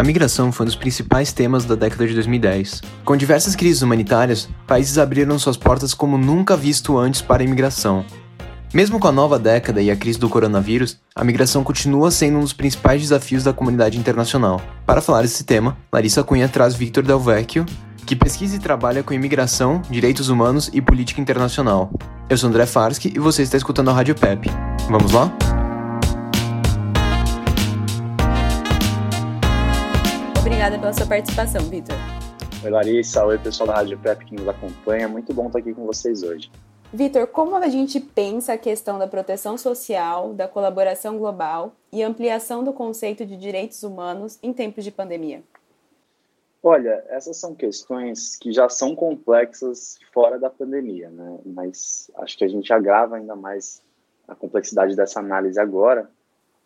A migração foi um dos principais temas da década de 2010. Com diversas crises humanitárias, países abriram suas portas como nunca visto antes para a imigração. Mesmo com a nova década e a crise do coronavírus, a migração continua sendo um dos principais desafios da comunidade internacional. Para falar desse tema, Larissa Cunha traz Victor Del Vecchio, que pesquisa e trabalha com imigração, direitos humanos e política internacional. Eu sou André Farsky e você está escutando a Rádio PEP. Vamos lá? Obrigada pela sua participação, Victor. Oi, Larissa. Oi, pessoal da Rádio PEP que nos acompanha. Muito bom estar aqui com vocês hoje. Vitor, como a gente pensa a questão da proteção social, da colaboração global e ampliação do conceito de direitos humanos em tempos de pandemia? Olha, essas são questões que já são complexas fora da pandemia, né? Mas acho que a gente agrava ainda mais a complexidade dessa análise agora.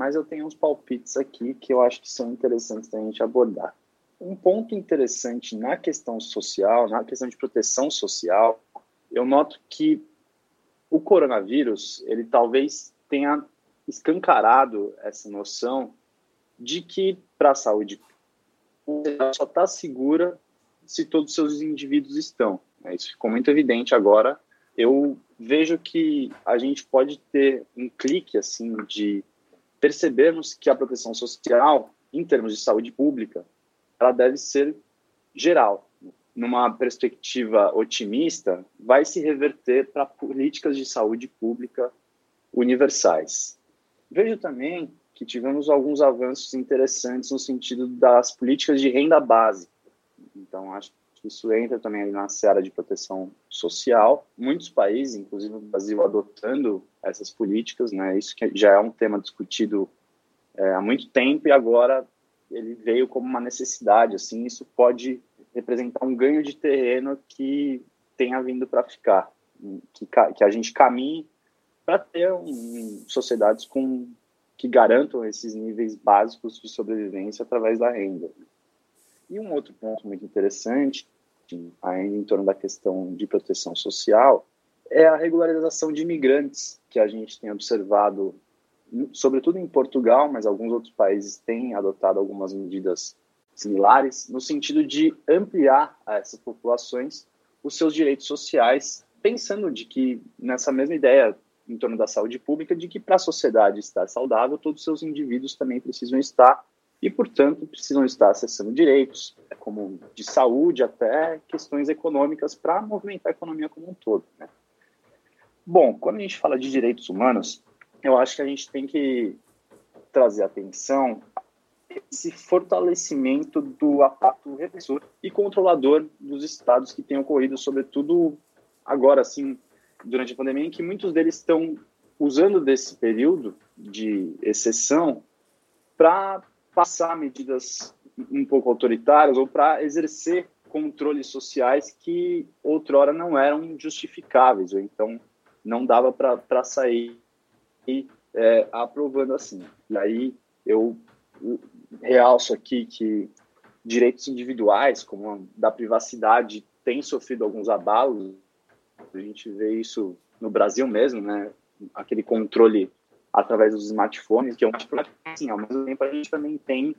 Mas eu tenho uns palpites aqui que eu acho que são interessantes da gente abordar. Um ponto interessante na questão social, na questão de proteção social, eu noto que o coronavírus, ele talvez tenha escancarado essa noção de que para a saúde só está segura se todos os seus indivíduos estão. Né? Isso ficou muito evidente agora. Eu vejo que a gente pode ter um clique assim de percebermos que a proteção social, em termos de saúde pública, ela deve ser geral numa perspectiva otimista, vai se reverter para políticas de saúde pública universais. Vejo também que tivemos alguns avanços interessantes no sentido das políticas de renda básica. Então, acho isso entra também na seara de proteção social. Muitos países, inclusive o Brasil, adotando essas políticas, né? Isso já é um tema discutido é, há muito tempo e agora ele veio como uma necessidade. Assim, isso pode representar um ganho de terreno que tenha vindo para ficar, que, que a gente caminhe para ter um, sociedades com que garantam esses níveis básicos de sobrevivência através da renda. E um outro ponto muito interessante, ainda em torno da questão de proteção social, é a regularização de imigrantes que a gente tem observado, sobretudo em Portugal, mas alguns outros países têm adotado algumas medidas similares, no sentido de ampliar a essas populações os seus direitos sociais, pensando de que nessa mesma ideia em torno da saúde pública, de que para a sociedade estar saudável, todos os seus indivíduos também precisam estar e, portanto, precisam estar acessando direitos, como de saúde até questões econômicas para movimentar a economia como um todo. Né? Bom, quando a gente fala de direitos humanos, eu acho que a gente tem que trazer atenção esse fortalecimento do aparato repressor e controlador dos estados que tem ocorrido, sobretudo agora, assim, durante a pandemia, em que muitos deles estão usando desse período de exceção para passar medidas um pouco autoritárias ou para exercer controles sociais que outrora não eram justificáveis, ou então não dava para sair é, aprovando assim. E aí eu realço aqui que direitos individuais, como a da privacidade, têm sofrido alguns abalos. A gente vê isso no Brasil mesmo, né? Aquele controle através dos smartphones, que é um problema, assim, ao mesmo tempo a gente também tem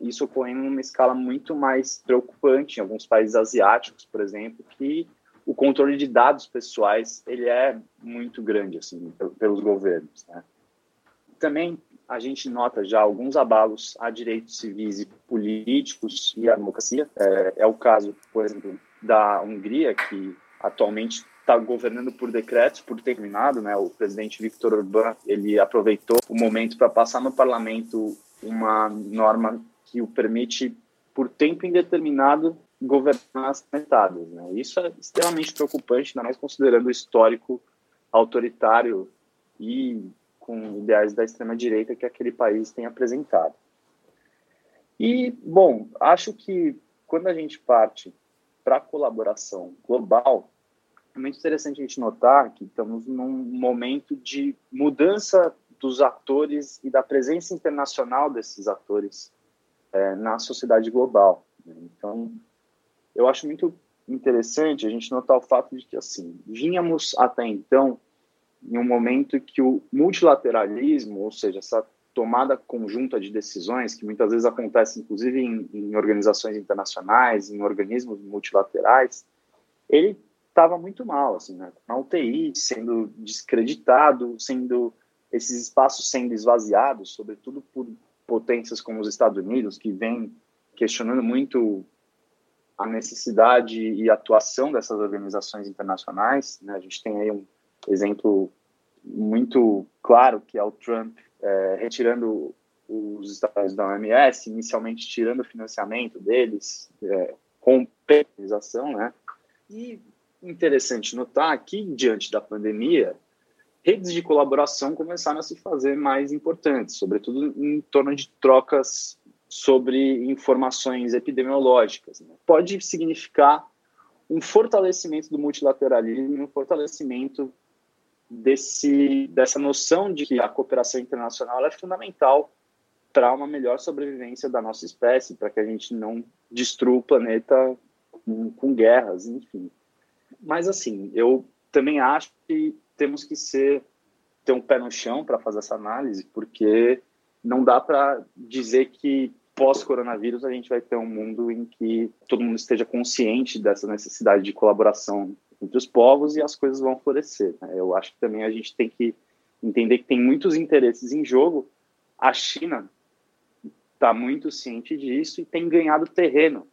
isso ocorrendo numa escala muito mais preocupante em alguns países asiáticos, por exemplo, que o controle de dados pessoais ele é muito grande assim pelos governos. Né? Também a gente nota já alguns abalos a direitos civis e políticos e à democracia. É, é o caso, por exemplo, da Hungria, que atualmente está governando por decretos, por terminado, né? O presidente Viktor Orbán ele aproveitou o momento para passar no parlamento uma norma que o permite por tempo indeterminado governar as metadas, né? Isso é extremamente preocupante, ainda mais considerando o histórico autoritário e com ideais da extrema-direita que aquele país tem apresentado. E, bom, acho que quando a gente parte para a colaboração global, é muito interessante a gente notar que estamos num momento de mudança dos atores e da presença internacional desses atores é, na sociedade global. Então, eu acho muito interessante a gente notar o fato de que, assim, vínhamos até então em um momento que o multilateralismo, ou seja, essa tomada conjunta de decisões, que muitas vezes acontece inclusive em, em organizações internacionais, em organismos multilaterais, ele estava muito mal, assim, né? Na UTI, sendo descreditado, sendo esses espaços sendo esvaziados, sobretudo por potências como os Estados Unidos, que vem questionando muito a necessidade e atuação dessas organizações internacionais. Né? A gente tem aí um exemplo muito claro que é o Trump é, retirando os Estados Unidos da OMS, inicialmente tirando o financiamento deles, é, com penalização, né? E interessante notar que, diante da pandemia, redes de colaboração começaram a se fazer mais importantes, sobretudo em torno de trocas sobre informações epidemiológicas. Né? Pode significar um fortalecimento do multilateralismo, um fortalecimento desse, dessa noção de que a cooperação internacional é fundamental para uma melhor sobrevivência da nossa espécie, para que a gente não destrua o planeta com, com guerras, enfim. Mas, assim, eu também acho que temos que ser ter um pé no chão para fazer essa análise, porque não dá para dizer que pós-coronavírus a gente vai ter um mundo em que todo mundo esteja consciente dessa necessidade de colaboração entre os povos e as coisas vão florescer. Né? Eu acho que também a gente tem que entender que tem muitos interesses em jogo. A China está muito ciente disso e tem ganhado terreno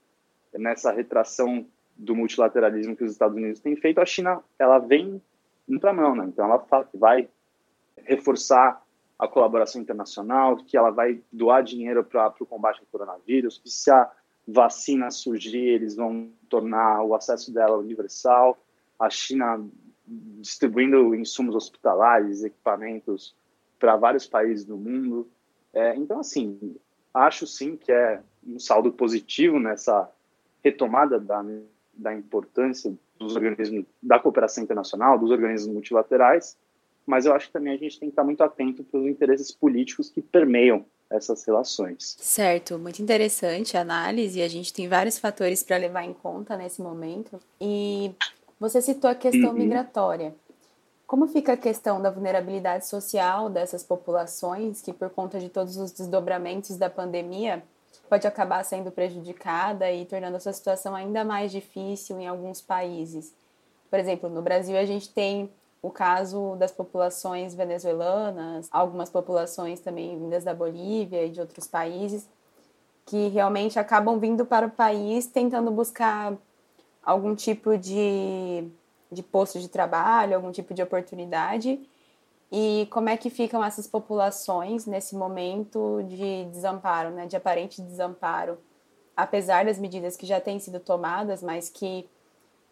nessa retração do multilateralismo que os Estados Unidos têm feito. A China ela vem para mão, né? então ela vai reforçar a colaboração internacional, que ela vai doar dinheiro para o combate ao coronavírus, que se a vacina surgir, eles vão tornar o acesso dela universal a China distribuindo insumos hospitalares, equipamentos para vários países do mundo. É, então, assim, acho sim que é um saldo positivo nessa retomada da, da importância dos organismos da cooperação internacional, dos organismos multilaterais, mas eu acho que também a gente tem que estar muito atento para os interesses políticos que permeiam essas relações. Certo, muito interessante a análise. A gente tem vários fatores para levar em conta nesse momento. E você citou a questão uhum. migratória. Como fica a questão da vulnerabilidade social dessas populações que, por conta de todos os desdobramentos da pandemia, pode acabar sendo prejudicada e tornando a sua situação ainda mais difícil em alguns países? Por exemplo, no Brasil a gente tem o caso das populações venezuelanas, algumas populações também vindas da Bolívia e de outros países, que realmente acabam vindo para o país tentando buscar algum tipo de, de posto de trabalho, algum tipo de oportunidade? E como é que ficam essas populações nesse momento de desamparo, né, de aparente desamparo, apesar das medidas que já têm sido tomadas, mas que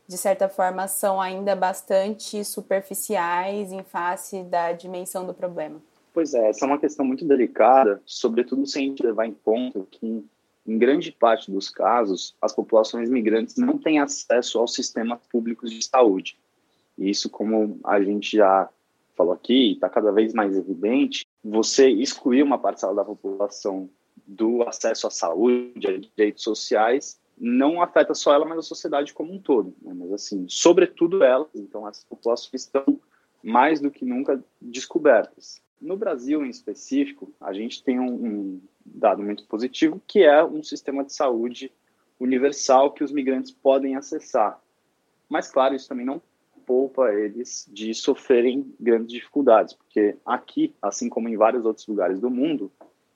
de certa forma são ainda bastante superficiais em face da dimensão do problema? Pois é, essa é uma questão muito delicada, sobretudo se a gente levar em conta que em grande parte dos casos, as populações migrantes não têm acesso aos sistemas públicos de saúde. E isso, como a gente já falou aqui, está cada vez mais evidente, você excluir uma parcela da população do acesso à saúde, a direitos sociais, não afeta só ela, mas a sociedade como um todo. Né? Mas, assim, sobretudo ela, então, as populações estão mais do que nunca descobertas. No Brasil, em específico, a gente tem um, um dado muito positivo, que é um sistema de saúde universal que os migrantes podem acessar. Mas, claro, isso também não poupa eles de sofrerem grandes dificuldades, porque aqui, assim como em vários outros lugares do mundo,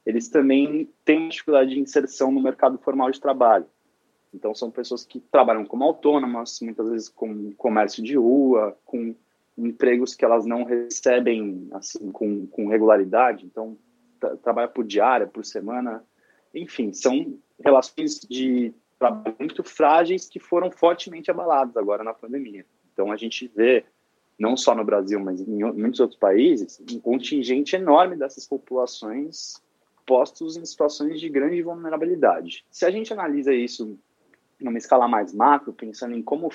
eles também têm dificuldade de inserção no mercado formal de trabalho. Então, são pessoas que trabalham como autônomas, muitas vezes com comércio de rua, com empregos que elas não recebem assim com, com regularidade. Então, trabalha por diária, por semana, enfim, são relações de trabalho muito frágeis que foram fortemente abaladas agora na pandemia. Então a gente vê, não só no Brasil, mas em muitos outros países, um contingente enorme dessas populações postos em situações de grande vulnerabilidade. Se a gente analisa isso numa escala mais macro, pensando em como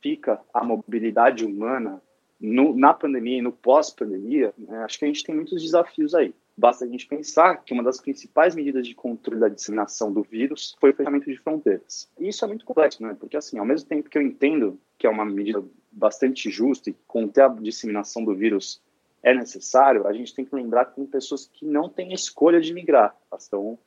fica a mobilidade humana no, na pandemia e no pós-pandemia, né, acho que a gente tem muitos desafios aí. Basta a gente pensar que uma das principais medidas de controle da disseminação do vírus foi o fechamento de fronteiras. E isso é muito complexo, né? Porque, assim, ao mesmo tempo que eu entendo que é uma medida bastante justa e conter a disseminação do vírus é necessário, a gente tem que lembrar que tem pessoas que não têm escolha de migrar, elas estão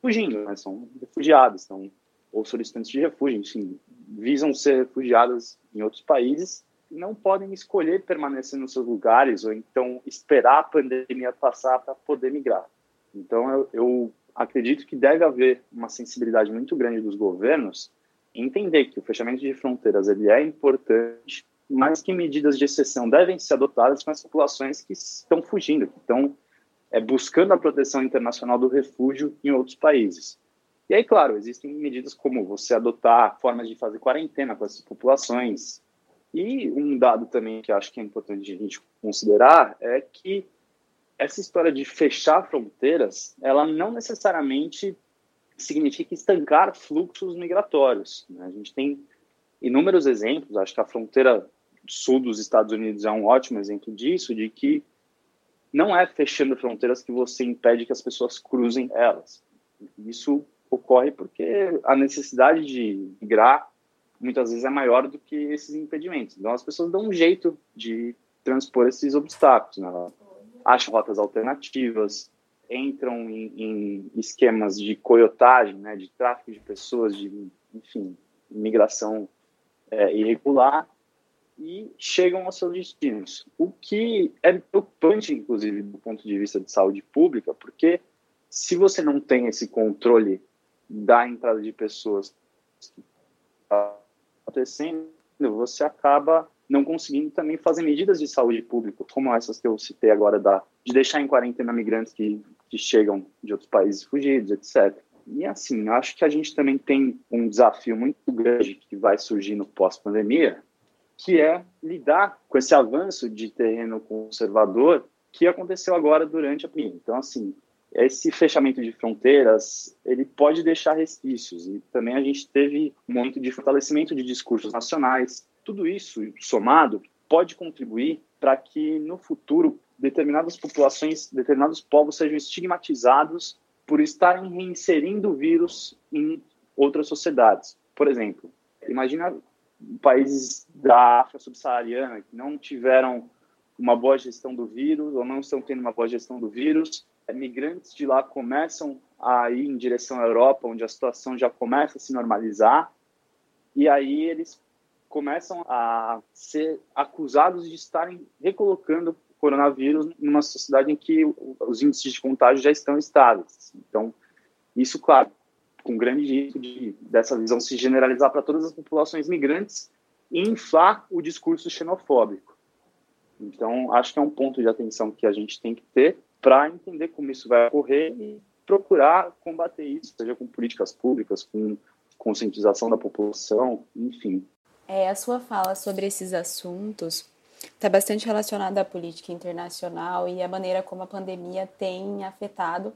fugindo, né? são refugiadas, estão ou solicitantes de refúgio, enfim, visam ser refugiadas em outros países não podem escolher permanecer nos seus lugares ou então esperar a pandemia passar para poder migrar. Então, eu, eu, acredito que deve haver uma sensibilidade muito grande dos governos entender que o fechamento de fronteiras ele é importante, mas que medidas de exceção devem ser adotadas com as populações que estão fugindo, que estão é, buscando a proteção internacional do refúgio em outros países. E aí, claro, existem medidas como você adotar formas de fazer quarentena com essas populações, e um dado também que acho que é importante a gente considerar é que essa história de fechar fronteiras, ela não necessariamente significa estancar fluxos migratórios. Né? A gente tem inúmeros exemplos, acho que a fronteira sul dos Estados Unidos é um ótimo exemplo disso, de que não é fechando fronteiras que você impede que as pessoas cruzem elas. Isso ocorre porque a necessidade de migrar muitas vezes é maior do que esses impedimentos. Então as pessoas dão um jeito de transpor esses obstáculos, né? acham rotas alternativas, entram em, em, esquemas de coiotagem, né, de tráfico de pessoas, de enfim, migração é, irregular e chegam aos seus destinos. O que é preocupante, inclusive, do ponto de vista de saúde pública, porque se você não tem esse controle da entrada de pessoas que acontecendo, você acaba não conseguindo também fazer medidas de saúde pública, como essas que eu citei agora, da, de deixar em quarentena migrantes que, que chegam de outros países fugidos, etc. E assim, acho que a gente também tem um desafio muito grande que vai surgir no pós-pandemia, que é lidar com esse avanço de terreno conservador que aconteceu agora durante a pandemia. Então, assim, esse fechamento de fronteiras ele pode deixar resquícios e também a gente teve um momento de fortalecimento de discursos nacionais tudo isso somado pode contribuir para que no futuro determinadas populações determinados povos sejam estigmatizados por estarem reinserindo o vírus em outras sociedades. Por exemplo imagina países da África subsaariana que não tiveram uma boa gestão do vírus ou não estão tendo uma boa gestão do vírus. Migrantes de lá começam a ir em direção à Europa, onde a situação já começa a se normalizar, e aí eles começam a ser acusados de estarem recolocando coronavírus numa sociedade em que os índices de contágio já estão estáveis. Então, isso, claro, com grande risco de dessa visão se generalizar para todas as populações migrantes e inflar o discurso xenofóbico. Então, acho que é um ponto de atenção que a gente tem que ter para entender como isso vai ocorrer e procurar combater isso, seja com políticas públicas, com conscientização da população, enfim. É, a sua fala sobre esses assuntos está bastante relacionada à política internacional e à maneira como a pandemia tem afetado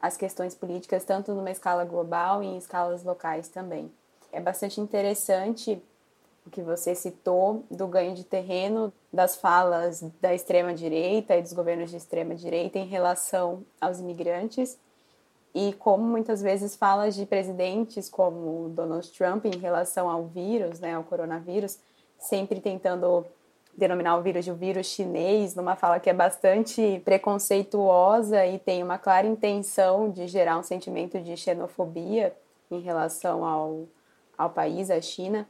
as questões políticas, tanto numa escala global e em escalas locais também. É bastante interessante o que você citou do ganho de terreno das falas da extrema-direita e dos governos de extrema-direita em relação aos imigrantes e como muitas vezes falas de presidentes como Donald Trump em relação ao vírus, né, ao coronavírus, sempre tentando denominar o vírus de um vírus chinês, numa fala que é bastante preconceituosa e tem uma clara intenção de gerar um sentimento de xenofobia em relação ao, ao país, à China.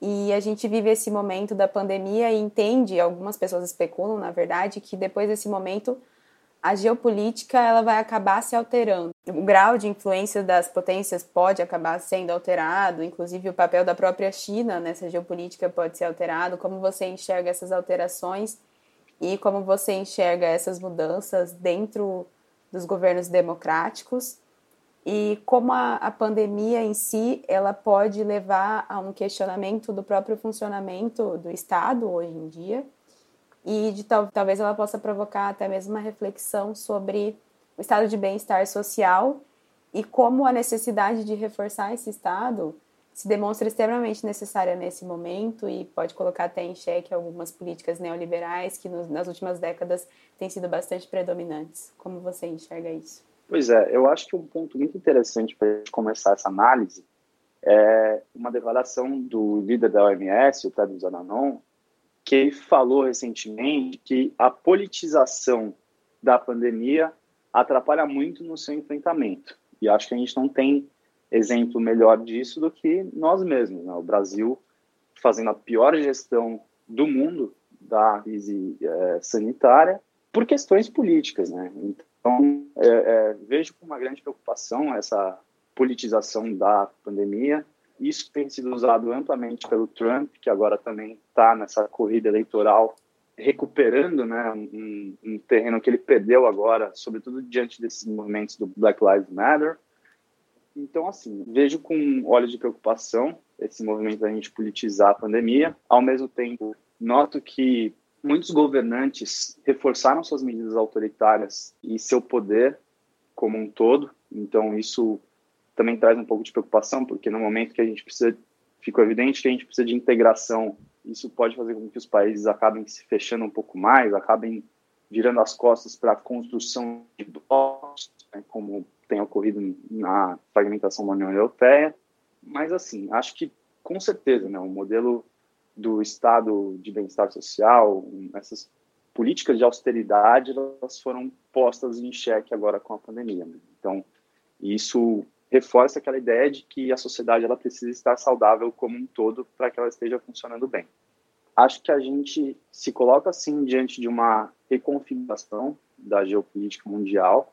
E a gente vive esse momento da pandemia e entende, algumas pessoas especulam, na verdade, que depois desse momento a geopolítica ela vai acabar se alterando. O grau de influência das potências pode acabar sendo alterado, inclusive o papel da própria China nessa geopolítica pode ser alterado. Como você enxerga essas alterações e como você enxerga essas mudanças dentro dos governos democráticos e como a, a pandemia em si ela pode levar a um questionamento do próprio funcionamento do Estado hoje em dia e de tal, talvez ela possa provocar até mesmo uma reflexão sobre o estado de bem-estar social e como a necessidade de reforçar esse estado se demonstra extremamente necessária nesse momento e pode colocar até em xeque algumas políticas neoliberais que nos, nas últimas décadas têm sido bastante predominantes. Como você enxerga isso? Pois é, eu acho que um ponto muito interessante para começar essa análise é uma declaração do líder da OMS, o Tedros Adhanom, que ele falou recentemente que a politização da pandemia atrapalha muito no seu enfrentamento. E acho que a gente não tem exemplo melhor disso do que nós mesmos. Né? O Brasil fazendo a pior gestão do mundo da crise é, sanitária por questões políticas. Né? Então, é, é, vejo com uma grande preocupação essa politização da pandemia. Isso tem sido usado amplamente pelo Trump, que agora também está nessa corrida eleitoral recuperando né, um, um, terreno que ele perdeu agora, sobretudo diante desses movimentos do Black Lives Matter. Então, assim, vejo com olhos de preocupação esse movimento da gente politizar a pandemia. Ao mesmo tempo, noto que muitos governantes reforçaram suas medidas autoritárias e seu poder como um todo. Então, isso também traz um pouco de preocupação, porque no momento que a gente precisa, ficou evidente que a gente precisa de integração, isso pode fazer com que os países acabem se fechando um pouco mais, acabem virando as costas para a construção de blocos, né, como tem ocorrido na fragmentação da União Europeia. Mas, assim, acho que, com certeza, né, o modelo do Estado de bem-estar social, essas políticas de austeridade, elas foram postas em xeque agora com a pandemia. Né? Então, isso reforça aquela ideia de que a sociedade ela precisa estar saudável como um todo para que ela esteja funcionando bem. Acho que a gente se coloca assim diante de uma reconfiguração da geopolítica mundial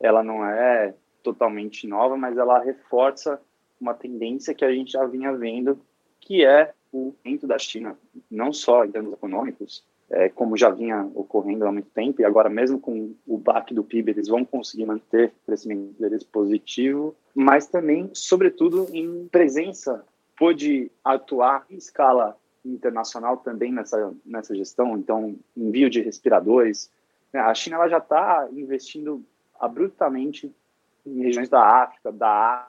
ela não é totalmente nova, mas ela reforça uma tendência que a gente já vinha vendo, que é o aumento da China, não só em termos econômicos, é, como já vinha ocorrendo há muito tempo, e agora mesmo com o baque do PIB, eles vão conseguir manter o crescimento deles positivo, mas também, sobretudo, em presença, pôde atuar em escala internacional também nessa, nessa gestão, então, envio de respiradores. A China ela já está investindo abruptamente em regiões da África, da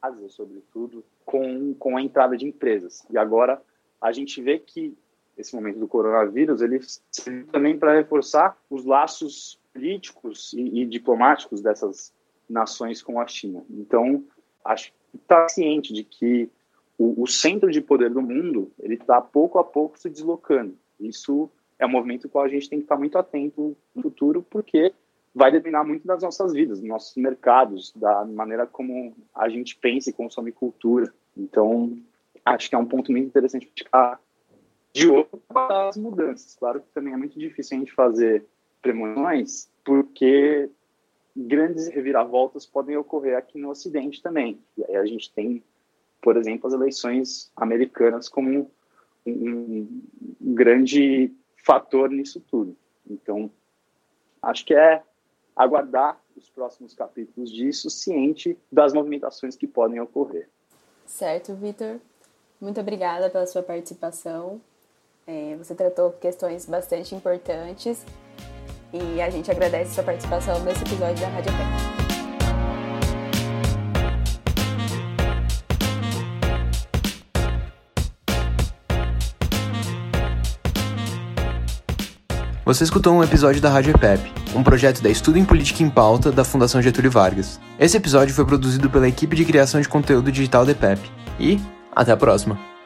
Ásia, sobretudo, com, com a entrada de empresas. E agora a gente vê que esse momento do coronavírus ele serve também para reforçar os laços políticos e, e, diplomáticos dessas nações com a China. Então, acho que está ciente de que o, o, centro de poder do mundo ele está pouco a pouco se deslocando. Isso é um movimento com a gente tem que estar muito atento no futuro, porque vai depender muito das nossas vidas, dos nossos mercados, da maneira como a gente pensa e consome cultura. Então, acho que é um ponto muito interessante ficar de olho para as mudanças. Claro que também é muito difícil a gente fazer premonições, porque grandes reviravoltas podem ocorrer aqui no Ocidente também. E aí a gente tem, por exemplo, as eleições americanas como um, um grande fator nisso tudo. Então, acho que é aguardar os próximos capítulos disso, ciente das movimentações que podem ocorrer. Certo, Vitor. Muito obrigada pela sua participação. É, você tratou questões bastante importantes e a gente agradece sua participação nesse episódio da Rádio Pé. Você escutou um episódio da Rádio EPEP, um projeto da Estudo em Política em Pauta da Fundação Getúlio Vargas. Esse episódio foi produzido pela equipe de criação de conteúdo digital da EPEP. E até a próxima!